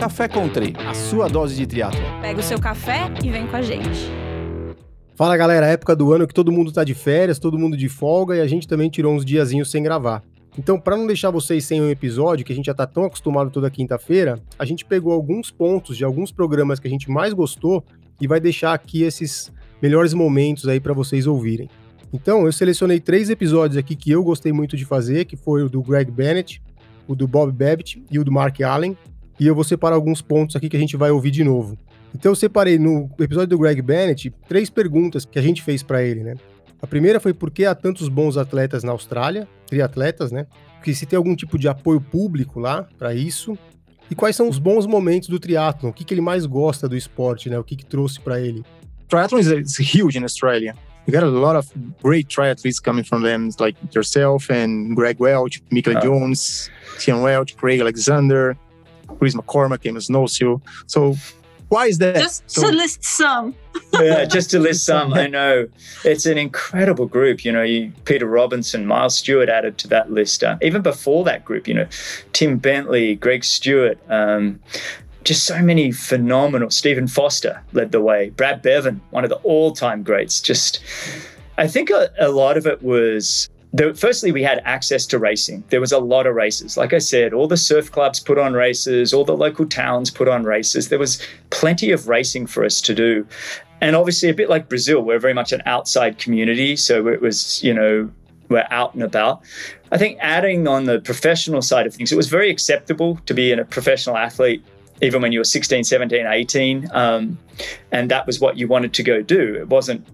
Café Country, a sua dose de triatlo. Pega o seu café e vem com a gente. Fala galera, época do ano que todo mundo tá de férias, todo mundo de folga e a gente também tirou uns diazinhos sem gravar. Então, para não deixar vocês sem um episódio, que a gente já tá tão acostumado toda quinta-feira, a gente pegou alguns pontos de alguns programas que a gente mais gostou e vai deixar aqui esses melhores momentos aí para vocês ouvirem. Então, eu selecionei três episódios aqui que eu gostei muito de fazer, que foi o do Greg Bennett, o do Bob Babbitt e o do Mark Allen, e eu vou separar alguns pontos aqui que a gente vai ouvir de novo. Então eu separei no episódio do Greg Bennett três perguntas que a gente fez para ele, né? A primeira foi por que há tantos bons atletas na Austrália, triatletas, né? Que se tem algum tipo de apoio público lá para isso. E quais são os bons momentos do triatlon? O que, que ele mais gosta do esporte, né? O que, que trouxe para ele? Triathlon is, is huge in Australia. You got a lot of great triathletes coming from them, like yourself and Greg Welch, Michael Jones, Tian Welch, Craig Alexander, Chris McCormack, Emma Snowsill. So why is that? Just so, to list some. yeah, just to list some. I know it's an incredible group. You know, you, Peter Robertson, Miles Stewart added to that list. Uh, even before that group, you know, Tim Bentley, Greg Stewart. Um, just so many phenomenal. Stephen Foster led the way. Brad Bevan, one of the all-time greats. Just, I think a, a lot of it was firstly, we had access to racing. There was a lot of races. Like I said, all the surf clubs put on races, all the local towns put on races. There was plenty of racing for us to do. And obviously, a bit like Brazil, we're very much an outside community. So it was, you know, we're out and about. I think adding on the professional side of things, it was very acceptable to be a professional athlete even when you were 16, 17, 18. Um, and that was what you wanted to go do. It wasn't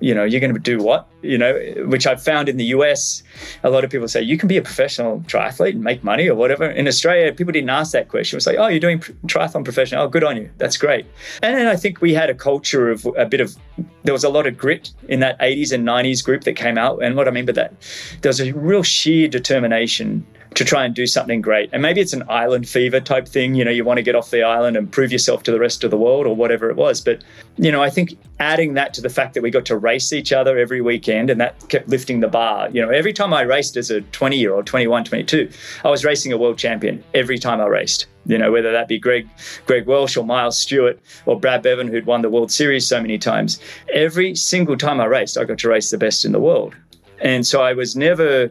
you know, you're going to do what? You know, which I've found in the US, a lot of people say you can be a professional triathlete and make money or whatever. In Australia, people didn't ask that question. It was like, oh, you're doing triathlon professional. Oh, good on you. That's great. And then I think we had a culture of a bit of, there was a lot of grit in that 80s and 90s group that came out. And what I mean by that, there was a real sheer determination to try and do something great. And maybe it's an island fever type thing. You know, you want to get off the island and prove yourself to the rest of the world or whatever it was. But, you know, I think adding that to the fact that we got to race each other every weekend and that kept lifting the bar. You know, every time I raced as a 20 year old, 21, 22, I was racing a world champion every time I raced. You know, whether that be Greg, Greg Welch or Miles Stewart or Brad Bevan, who'd won the World Series so many times. Every single time I raced, I got to race the best in the world. And so I was never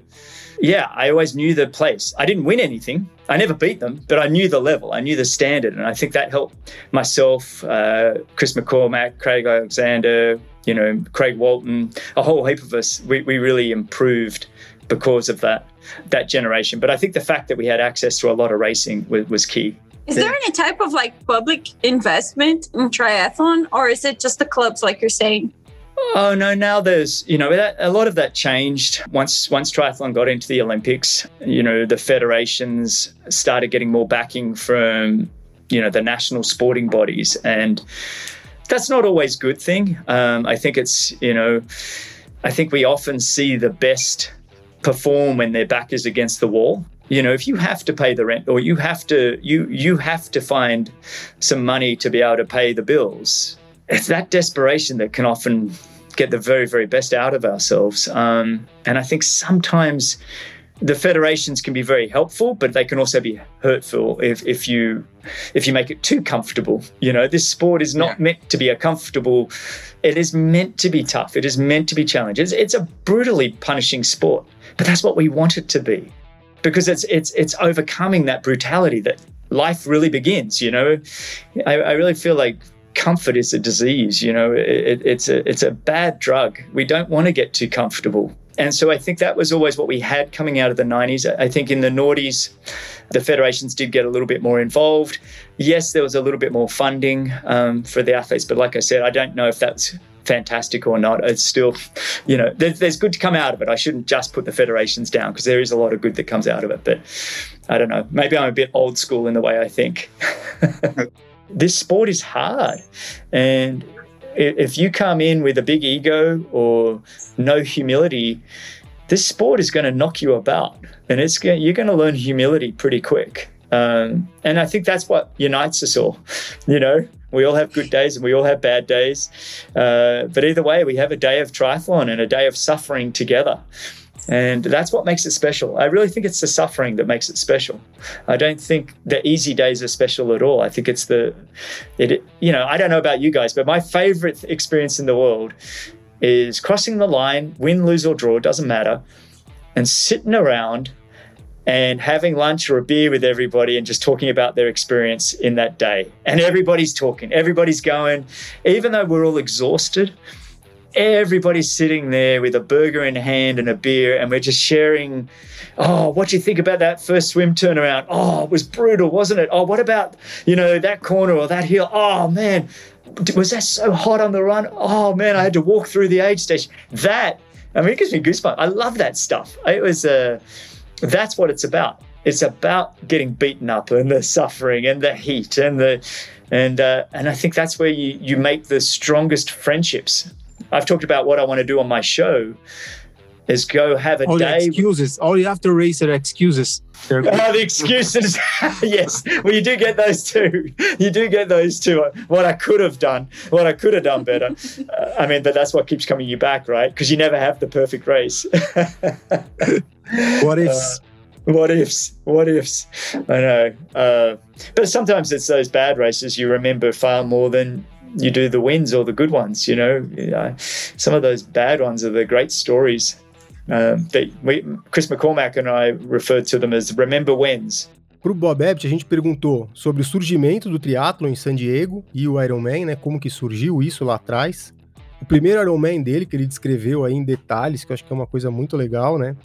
yeah, I always knew the place. I didn't win anything. I never beat them, but I knew the level. I knew the standard, and I think that helped myself, uh, Chris McCormack, Craig Alexander, you know, Craig Walton, a whole heap of us. We, we really improved because of that that generation. But I think the fact that we had access to a lot of racing was, was key. Is there any type of like public investment in triathlon, or is it just the clubs, like you're saying? Oh no! Now there's you know that, a lot of that changed once once triathlon got into the Olympics. You know the federations started getting more backing from you know the national sporting bodies, and that's not always a good thing. Um, I think it's you know I think we often see the best perform when their back is against the wall. You know, if you have to pay the rent or you have to you you have to find some money to be able to pay the bills, it's that desperation that can often get the very, very best out of ourselves. Um, and I think sometimes the federations can be very helpful, but they can also be hurtful if, if you if you make it too comfortable. You know, this sport is not yeah. meant to be a comfortable. It is meant to be tough. It is meant to be challenging. It's, it's a brutally punishing sport, but that's what we want it to be, because it's it's it's overcoming that brutality that life really begins. You know, I, I really feel like comfort is a disease. You know, it, it's a it's a bad drug. We don't want to get too comfortable. And so I think that was always what we had coming out of the 90s. I think in the noughties, the federations did get a little bit more involved. Yes, there was a little bit more funding um, for the athletes, but like I said, I don't know if that's fantastic or not. It's still, you know, there's, there's good to come out of it. I shouldn't just put the federations down because there is a lot of good that comes out of it. But I don't know. Maybe I'm a bit old school in the way I think. this sport is hard. And if you come in with a big ego or no humility, this sport is going to knock you about, and it's going, you're going to learn humility pretty quick. Um, and I think that's what unites us all. You know, we all have good days and we all have bad days, uh, but either way, we have a day of triathlon and a day of suffering together. And that's what makes it special. I really think it's the suffering that makes it special. I don't think the easy days are special at all. I think it's the, it, you know, I don't know about you guys, but my favorite experience in the world is crossing the line, win, lose, or draw, doesn't matter, and sitting around and having lunch or a beer with everybody and just talking about their experience in that day. And everybody's talking, everybody's going, even though we're all exhausted, everybody's sitting there with a burger in hand and a beer, and we're just sharing. Oh, what do you think about that first swim turnaround? Oh, it was brutal, wasn't it? Oh, what about, you know, that corner or that hill? Oh, man, was that so hot on the run? Oh, man, I had to walk through the aid station. That, I mean, it gives me goosebumps. I love that stuff. It was, uh, that's what it's about. It's about getting beaten up and the suffering and the heat and the, and uh, and I think that's where you you make the strongest friendships. I've talked about what I want to do on my show is go have a All the day. excuses. All you have to raise are excuses. They're Oh, the excuses. yes. Well, you do get those too. You do get those too. What I could have done, what I could have done better. Uh, I mean, but that's what keeps coming you back, right? Because you never have the perfect race. what ifs. what ifs? What ifs? I know. Uh, but sometimes it's those bad races you remember far more than you do the wins or the good ones. You know, some of those bad ones are the great stories. That we, Chris McCormack and I referred to them as remember wins. Pro Bob Abbott, a gente perguntou sobre o surgimento do triatlo em San Diego e o Ironman, né? Como que surgiu isso lá atrás. O primeiro Ironman dele, que ele descreveu aí em detalhes, que eu acho que é uma coisa muito legal, né?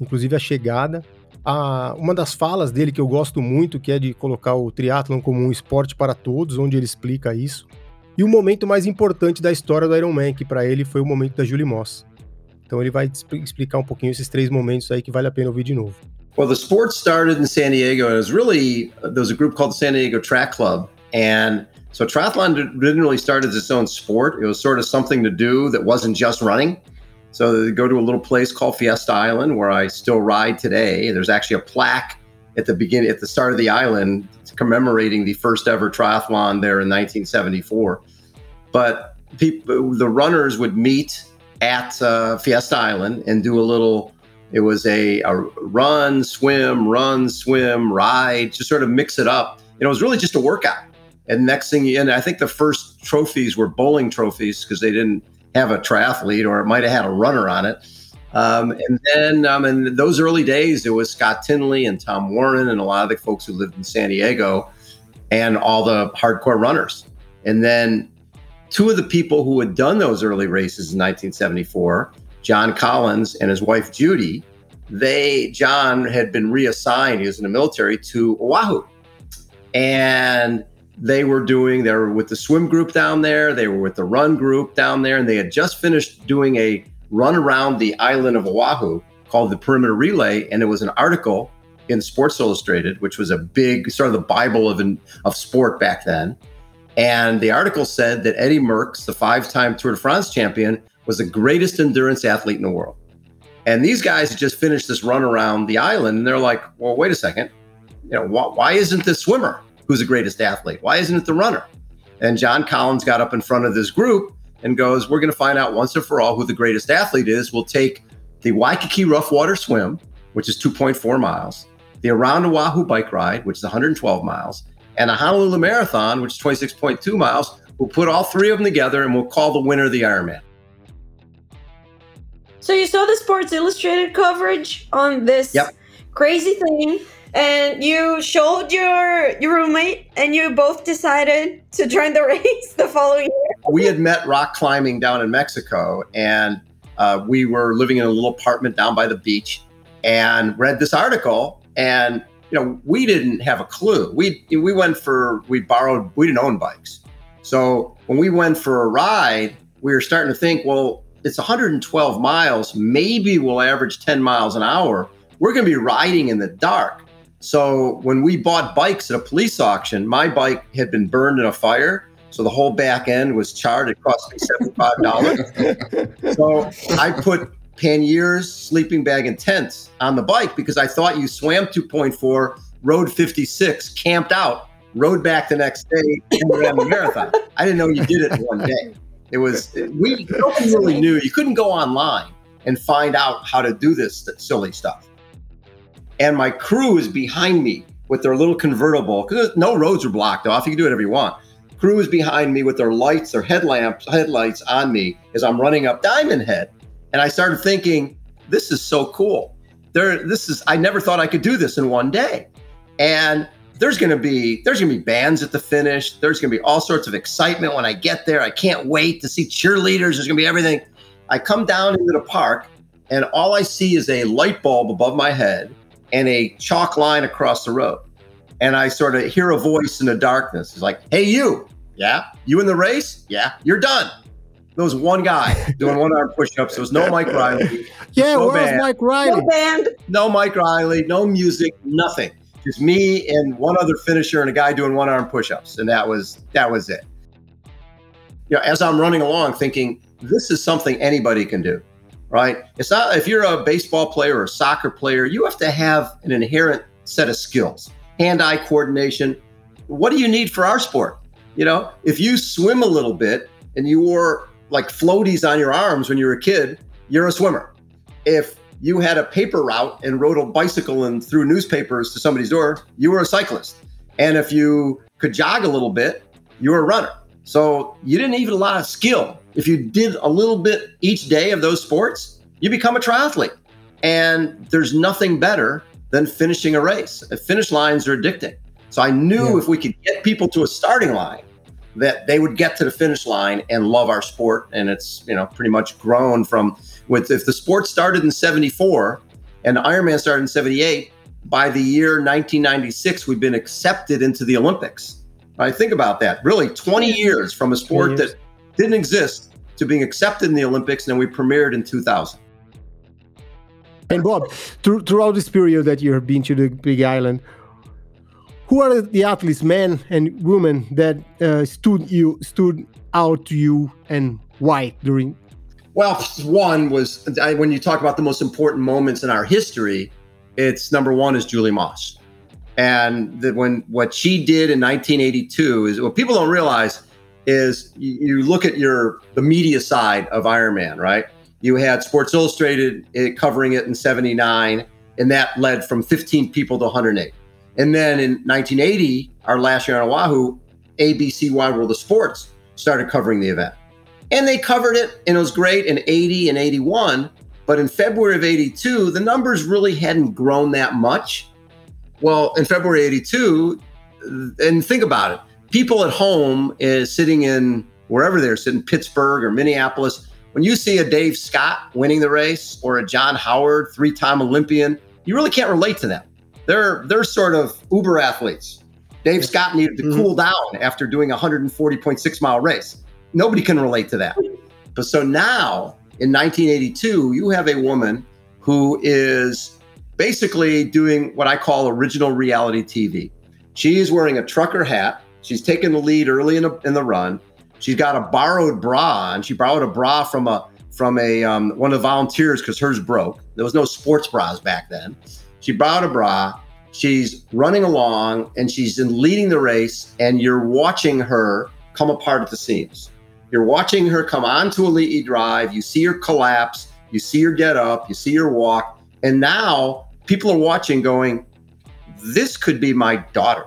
Inclusive a chegada. A, uma das falas dele que eu gosto muito, que é de colocar o triatlon como um esporte para todos, onde ele explica isso. E o momento mais importante da história do Ironman, que para ele foi o momento da Julie Moss. Então ele vai expl- explicar um pouquinho esses três momentos aí que vale a pena ouvir de novo. Well, the sport started in San Diego, and it was really there was a group called the San Diego Track Club, and so triathlon didn't really start as its own sport. It was sort of something to do that wasn't just running. So they go to a little place called Fiesta Island, where I still ride today. There's actually a plaque at the beginning, at the start of the island, commemorating the first ever triathlon there in 1974. But people, the runners would meet at uh, Fiesta Island and do a little it was a, a run, swim, run, swim, ride, just sort of mix it up. Know, it was really just a workout. And next thing, you- and I think the first trophies were bowling trophies because they didn't have a triathlete or it might have had a runner on it. Um, and then um, in those early days, it was Scott Tinley and Tom Warren and a lot of the folks who lived in San Diego and all the hardcore runners. And then two of the people who had done those early races in 1974 John Collins and his wife Judy, they John had been reassigned. He was in the military to Oahu, and they were doing. They were with the swim group down there. They were with the run group down there, and they had just finished doing a run around the island of Oahu called the Perimeter Relay, and it was an article in Sports Illustrated, which was a big sort of the Bible of of sport back then. And the article said that Eddie Merckx, the five-time Tour de France champion, was the greatest endurance athlete in the world. And these guys just finished this run around the island, and they're like, "Well, wait a second, you know, wh- why isn't the swimmer who's the greatest athlete? Why isn't it the runner?" And John Collins got up in front of this group and goes, "We're going to find out once and for all who the greatest athlete is. We'll take the Waikiki Rough Water Swim, which is 2.4 miles, the Around Oahu Bike Ride, which is 112 miles, and the Honolulu Marathon, which is 26.2 miles. We'll put all three of them together, and we'll call the winner the Ironman." So you saw the Sports Illustrated coverage on this Yep. crazy thing, and you showed your your roommate, and you both decided to join the race the following year. we had met rock climbing down in Mexico, and uh, we were living in a little apartment down by the beach, and read this article. And you know, we didn't have a clue. We we went for we borrowed. We didn't own bikes, so when we went for a ride, we were starting to think, well, it's 112 miles. Maybe we'll average 10 miles an hour. We're going to be riding in the dark. So when we bought bikes at a police auction, my bike had been burned in a fire. So the whole back end was charred. It cost me $75. so I put panniers, sleeping bag, and tents on the bike because I thought you swam 2.4, rode 56, camped out, rode back the next day, and ran the marathon. I didn't know you did it in one day. It was we nobody really knew. You couldn't go online. and find out how to do this silly stuff. And my crew is behind me with their little convertible because no roads are blocked off. You can do whatever you want. Crew is behind me with their lights, their headlamps, headlights on me as I'm running up Diamond Head. And I started thinking, this is so cool. There, this is I never thought I could do this in one day. And there's gonna be there's gonna be bands at the finish. There's gonna be all sorts of excitement when I get there. I can't wait to see cheerleaders. There's gonna be everything. I come down into the park and all I see is a light bulb above my head and a chalk line across the road. And I sort of hear a voice in the darkness. It's like, hey, you. Yeah. You in the race? Yeah. You're done. There was one guy doing one arm push ups. There was no Mike Reilly. Yeah, No where's band. Mike No Reilly? band. No Mike Reilly, no music, nothing. Just me and one other finisher and a guy doing one arm push ups. And that was that was it. You know, as I'm running along thinking, this is something anybody can do. Right? It's not if you're a baseball player or a soccer player, you have to have an inherent set of skills. Hand-eye coordination. What do you need for our sport? You know, if you swim a little bit and you wore like floaties on your arms when you were a kid, you're a swimmer. If you had a paper route and rode a bicycle and threw newspapers to somebody's door, you were a cyclist. And if you could jog a little bit, you were a runner. So you didn't need a lot of skill. If you did a little bit each day of those sports, you become a triathlete. And there's nothing better than finishing a race. Uh, Finish lines are addicting. So I knew Yeah. if we could get people to a starting line, that they would get to the finish line and love our sport. And it's, you know, pretty much grown from with if the sport started in 74 and Ironman started in 78, by the year 1996, we've been accepted into the Olympics. Right? Think about that. Really 20 years from a sport that didn't exist to being accepted in the Olympics, and then we premiered in 2000. And Bob, through, throughout this period that you have been to the Big Island, who are the athletes, men and women, that uh, stood you stood out to you, and why during? Well, one was I, when you talk about the most important moments in our history, it's number one is Julie Moss, and that when what she did in 1982 is what people don't realize is you, look at your the media side of Ironman, right? You had Sports Illustrated eh, covering it in '79, and that led from 15 people to 108. And then in 1980, our last year on Oahu, ABC Wide World of Sports started covering the event and they covered it and it was great in 80 and 81 but in february of 82 the numbers really hadn't grown that much well in february 82 and think about it people at home is sitting in wherever they're sitting pittsburgh or minneapolis when you see a dave scott winning the race or a john howard three-time olympian you really can't relate to them they're they're sort of uber athletes dave scott needed to Mhm. cool down after doing a 140.6 mile race nobody can relate to that. But so now in 1982, you have a woman who is basically doing what I call original reality TV. She is wearing a trucker hat. She's taking the lead early in the, in the run. She's got a borrowed bra on. She borrowed a bra from a from a um, one of the volunteers because hers broke. There was no sports bras back then. She borrowed a bra. She's running along and she's in leading the race, and you're watching her come apart at the seams. You're watching her come onto Elite E Drive. You see her collapse. You see her get up. You see her walk. And now people are watching, going, This could be my daughter.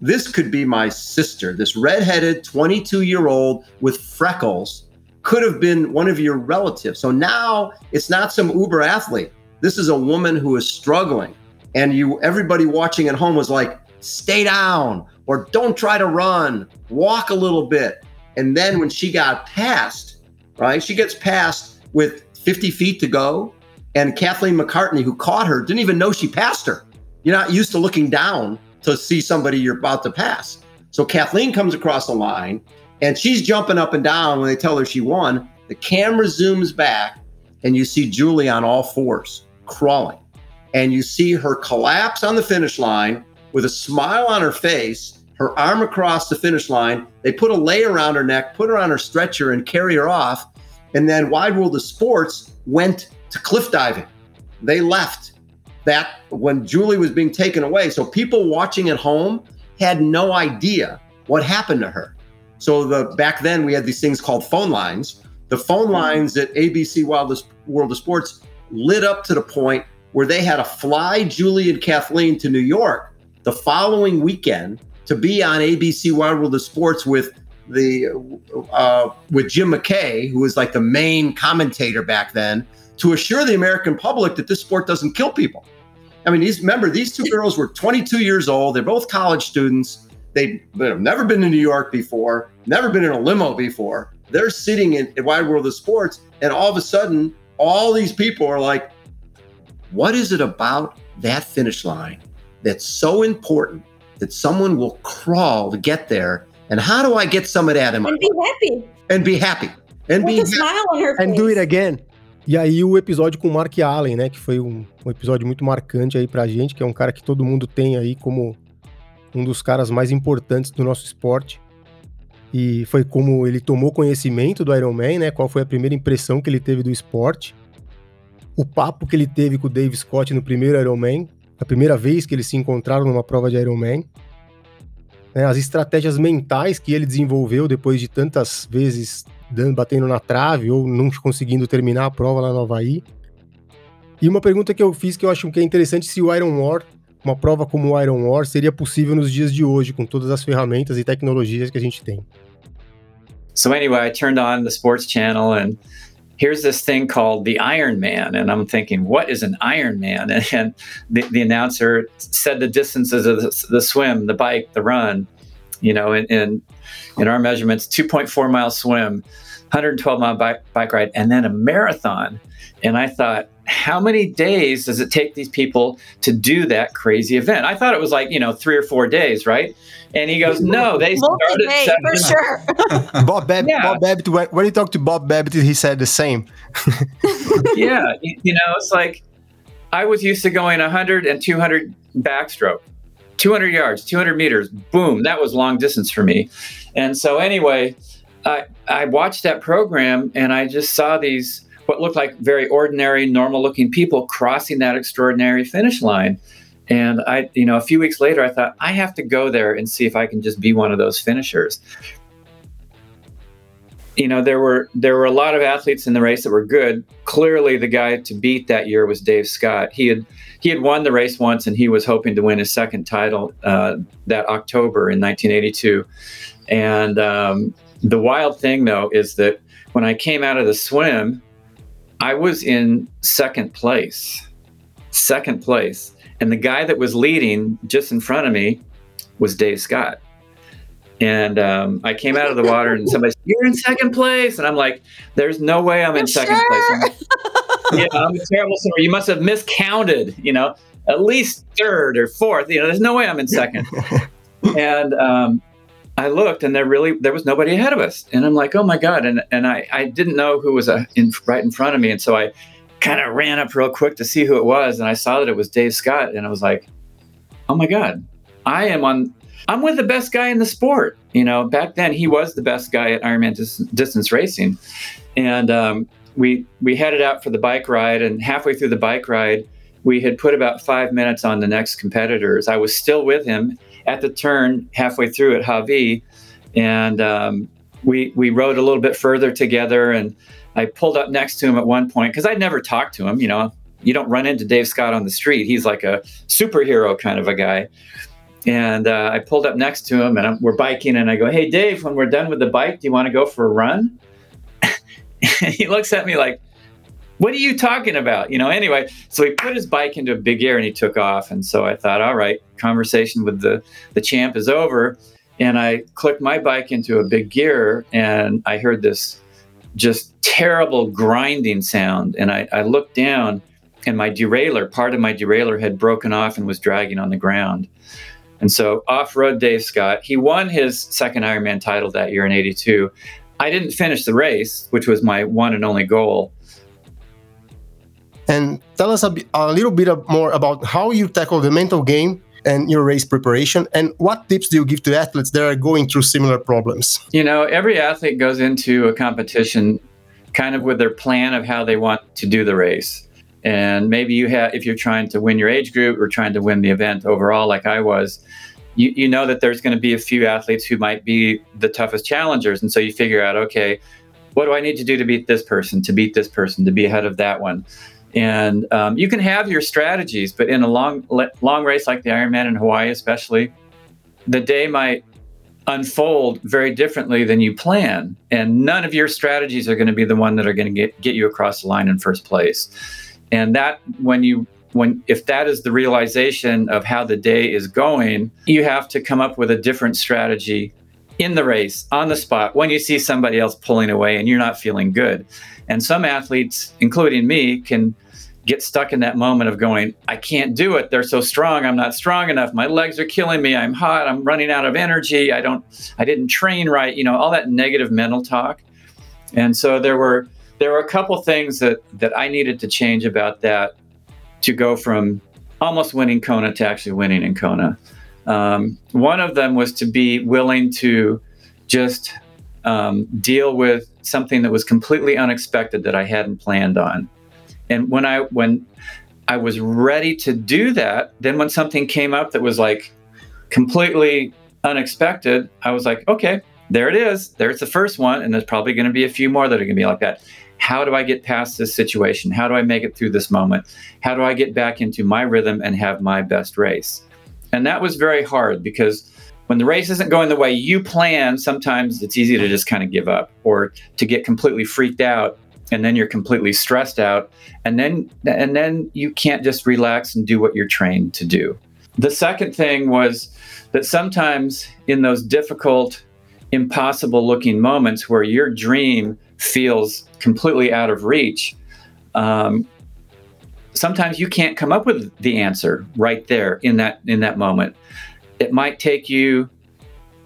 This could be my sister. This redheaded 22 year old with freckles could have been one of your relatives. So now it's not some uber athlete. This is a woman who is struggling. And you, everybody watching at home was like, stay down or don't try to run, walk a little bit. And then when she got past, right, she gets past with 50 feet to go. And Kathleen McCartney, who caught her, didn't even know she passed her. You're not used to looking down to see somebody you're about to pass. So Kathleen comes across the line and she's jumping up and down when they tell her she won. The camera zooms back and you see Julie on all fours crawling. And you see her collapse on the finish line with a smile on her face, her arm across the finish line. They put a lei around her neck, put her on her stretcher, and carry her off. And then Wide World of Sports went to cliff diving. They left that when Julie was being taken away. So people watching at home had no idea what happened to her. So the back then we had these things called phone lines, the phone lines at ABC Wildest World of Sports lit up to the point where they had to fly Julie and Kathleen to New York the following weekend to be on ABC Wide World of Sports with the uh, with Jim McKay, who was like the main commentator back then, to assure the American public that this sport doesn't kill people. I mean, these remember these two girls were 22 years old. They're both college students. They, have never been to New York before, never been in a limo before. They're sitting in, in Wide World of Sports, and all of a sudden, all these people are like, "What is it about that finish line that's so important that someone will crawl to get there? And how do I get some of that in my And be happy. and be happy and With be a happy? smile on her face. And do it again. E aí o episódio com o Mark Allen, né? Que foi um, um episódio muito marcante aí pra gente, que é um cara que todo mundo tem aí como um dos caras mais importantes do nosso esporte. E foi como ele tomou conhecimento do Iron Man, né? Qual foi a primeira impressão que ele teve do esporte. O papo que ele teve com o Dave Scott no primeiro Iron Man, a primeira vez que eles se encontraram numa prova de Iron Man. Né, as estratégias mentais que ele desenvolveu depois de tantas vezes dando, batendo na trave ou não conseguindo terminar a prova lá no Havaí. E uma pergunta que eu fiz que eu acho que é interessante se o Iron War, uma prova como o Iron War, seria possível nos dias de hoje, com todas as ferramentas e tecnologias que a gente tem. So anyway, I turned on the sports channel and here's this thing called the Iron Man. And I'm thinking, what is an Iron Man? And, the, the announcer said the distances of the, the swim, the bike, the run, you know, in, in, in our measurements, 2.4 mile swim, 112 mile bike, bike ride, and then a marathon. And I thought, how many days does it take these people to do that crazy event? I thought it was like, you know, three or four days, right? And he goes, no, they started Multi-day, seven for sure. Bob Babbitt, Yeah. Bob Babbitt when, when you talked to Bob Babbitt, he said the same. yeah, you, you know, it's like I was used to going 100 and 200 backstroke, 200 yards, 200 meters, boom, that was long distance for me. And so, anyway, I, I watched that program and I just saw these, what looked like very ordinary, normal looking people crossing that extraordinary finish line. And I, you know, a few weeks later, I thought, I have to go there and see if I can just be one of those finishers you know there were there were a lot of athletes in the race that were good. Clearly the guy to beat that year was dave scott. He had he had won the race once and he was hoping to win his second title uh, that october in 1982 and um, the wild thing though is that when i came out of the swim i was in second place second place. And the guy that was leading just in front of me was dave scott and um, I came out of the water, and somebody said, "You're in second place," and I'm like, "There's no way I'm in You're second sure? place." I'm like, yeah, I'm a terrible swimmer. You must have miscounted. You know, at least third or fourth. You know, there's no way I'm in second. and um, I looked, and there really there was nobody ahead of us, and I'm like, "Oh my god!" And and I I didn't know who was uh, in right in front of me, and so I kind of ran up real quick to see who it was, and I saw that it was Dave Scott, and I was like, "Oh my god, I am on." I'm with the best guy in the sport. You know, back then he was the best guy at Ironman dis- distance racing, and um, we we headed out for the bike ride. And halfway through the bike ride, we had put about five minutes on the next competitors. I was still with him at the turn halfway through at Hawi, and um, we we rode a little bit further together. And I pulled up next to him at one point because I'd never talked to him. You know, you don't run into Dave Scott on the street. He's like a superhero kind of a guy. And uh, I pulled up next to him and I'm, we're biking. And I go, Hey, Dave, when we're done with the bike, do you want to go for a run? he looks at me like, What are you talking about? You know, anyway, so he put his bike into a big gear and he took off. And so I thought, All right, conversation with the, the champ is over. And I clicked my bike into a big gear and I heard this just terrible grinding sound. And I, I looked down and my derailleur, part of my derailleur had broken off and was dragging on the ground. And so off rode Dave Scott, he won his second Ironman title that year in 82. I didn't finish the race, which was my one and only goal. And tell us a, little bit more about how you tackle the mental game and your race preparation, and what tips do you give to athletes that are going through similar problems? You know, every athlete goes into a competition kind of with their plan of how they want to do the race. And maybe you have, if you're trying to win your age group or trying to win the event overall, like I was, you, you know that there's going to be a few athletes who might be the toughest challengers. And so you figure out, okay, what do I need to do to beat this person, to beat this person, to be ahead of that one? And um, you can have your strategies, but in a long long race like the Ironman in Hawaii, especially, the day might unfold very differently than you plan, and none of your strategies are going to be the one that are going to get get you across the line in first place. And that when you when if that is the realization of how the day is going, you have to come up with a different strategy in the race on the spot when you see somebody else pulling away and you're not feeling good. And some athletes, including me, can get stuck in that moment of going, I can't do it. They're so strong. I'm not strong enough. My legs are killing me. I'm hot. I'm running out of energy. I don't I didn't train right, you know, all that negative mental talk. And so there were there were a couple things that that I needed to change about that to go from almost winning Kona to actually winning in Kona. Um, one of them was to be willing to just um, deal with something that was completely unexpected that I hadn't planned on. And when I when I was ready to do that, then when something came up that was like completely unexpected, I was like, okay, there it is. There's the first one, and there's probably going to be a few more that are going to be like that. How do I get past this situation? How do I make it through this moment? How do I get back into my rhythm and have my best race? And that was very hard because when the race isn't going the way you plan, sometimes it's easy to just kind of give up or to get completely freaked out and then you're completely stressed out and then and then you can't just relax and do what you're trained to do. The second thing was that sometimes in those difficult impossible looking moments where your dream feels completely out of reach, um, sometimes you can't come up with the answer right there in that in that moment. It might take you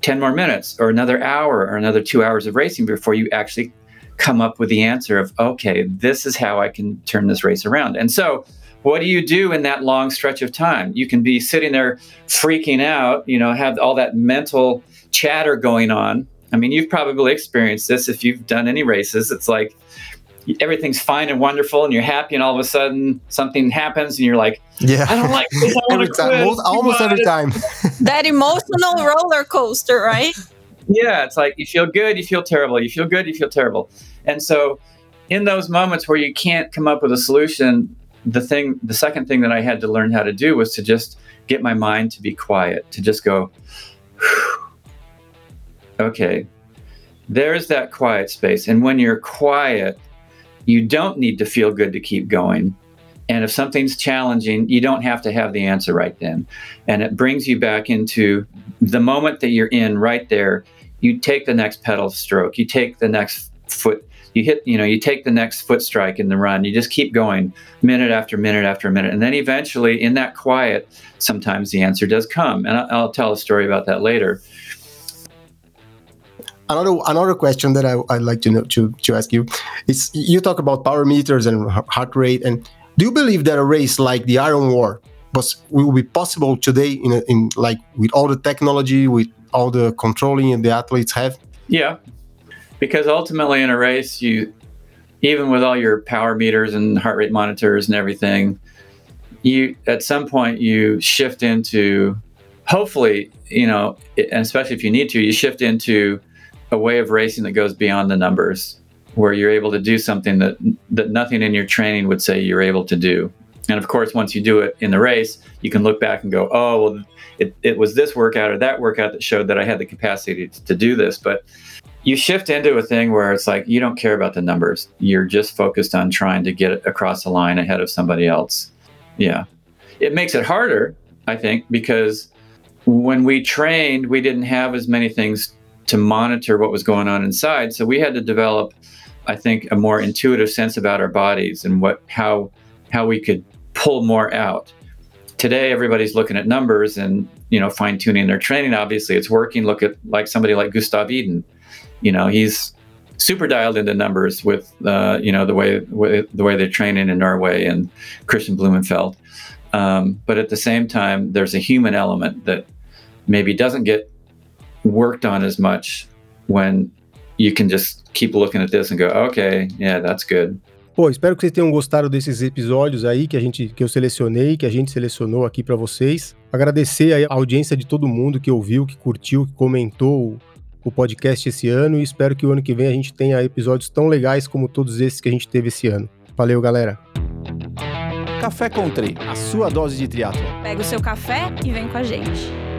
10 more minutes or another hour or another 2 hours of racing before you actually come up with the answer of okay, this is how I can turn this race around. And so what do you do in that long stretch of time? You can be sitting there freaking out, you know, have all that mental chatter going on. I mean, you've probably experienced this if you've done any races. It's like everything's fine and wonderful and you're happy and all of a sudden something happens and you're like yeah i don't like this I every time quit. almost, almost every time That emotional roller coaster, right? yeah it's like you feel good you feel terrible you feel good you feel terrible and so in those moments where you can't come up with a solution the thing the second thing that i had to learn how to do was to just get my mind to be quiet to just go okay there's that quiet space and when you're quiet you don't need to feel good to keep going. And if something's challenging, you don't have to have the answer right then. And it brings you back into the moment that you're in right there. You take the next pedal stroke, you take the next foot, you hit, you know, you take the next foot strike in the run. You just keep going minute after minute after minute. And then eventually, in that quiet, sometimes the answer does come. And I'll tell a story about that later another another question that I, would like to know to, to ask you is you talk about power meters and heart rate and do you believe that a race like the Iron War was will be possible today in, a, in like with all the technology with all the controlling the athletes have? Yeah. Because ultimately in a race you even with all your power meters and heart rate monitors and everything you at some point you shift into hopefully you know and especially if you need to you shift into a way of racing that goes beyond the numbers, where you're able to do something that that nothing in your training would say you're able to do. And of course, once you do it in the race, you can look back and go, "Oh, well, it, it was this workout or that workout that showed that I had the capacity to, to do this." But you shift into a thing where it's like you don't care about the numbers. You're just focused on trying to get across the line ahead of somebody else. Yeah. It makes it harder, I think, because when we trained, we didn't have as many things to monitor what was going on inside. So we had to develop, I think, a more intuitive sense about our bodies and what how how we could pull more out. Today, everybody's looking at numbers and you know fine tuning their training. Obviously, it's working. Look at like somebody like Gustav Iden. You know, he's super dialed into numbers with uh, you know the way, way the way they're training in Norway and Kristian Blummenfelt. Um, but at the same time, there's a human element that maybe doesn't get worked on as much when you can just keep looking at this and go, okay, yeah, that's good. Pô, espero que vocês tenham gostado desses episódios aí que a gente que eu selecionei, que a gente selecionou aqui para vocês. Agradecer a audiência de todo mundo que ouviu, que curtiu, que comentou o podcast esse ano e espero que o ano que vem a gente tenha episódios tão legais como todos esses que a gente teve esse ano. Valeu, galera. Café Country, a sua dose de triatlo. Pega o seu café e vem com a gente.